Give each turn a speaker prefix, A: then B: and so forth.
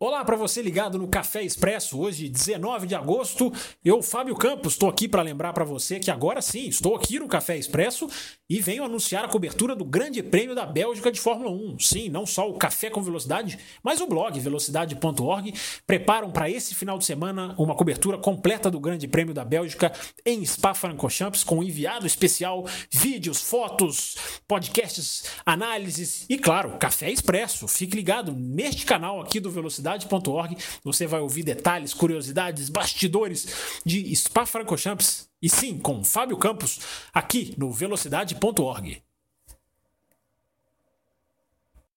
A: Olá para você ligado no Café Expresso, hoje 19 de agosto. Eu, Fábio Campos, estou aqui para lembrar para você que agora sim, estou aqui no Café Expresso e venho anunciar a cobertura do Grande Prêmio da Bélgica de Fórmula 1. Sim, não só o Café com Velocidade, mas o blog velocidade.org preparam para esse final de semana uma cobertura completa do Grande Prêmio da Bélgica em Spa-Francorchamps com enviado especial, vídeos, fotos, podcasts, análises e claro, Café Expresso. Fique ligado neste canal aqui do Velocidade velocidade.org. Você vai ouvir detalhes, curiosidades, bastidores de Spa-Francorchamps e sim, com Fábio Campos, aqui no velocidade.org.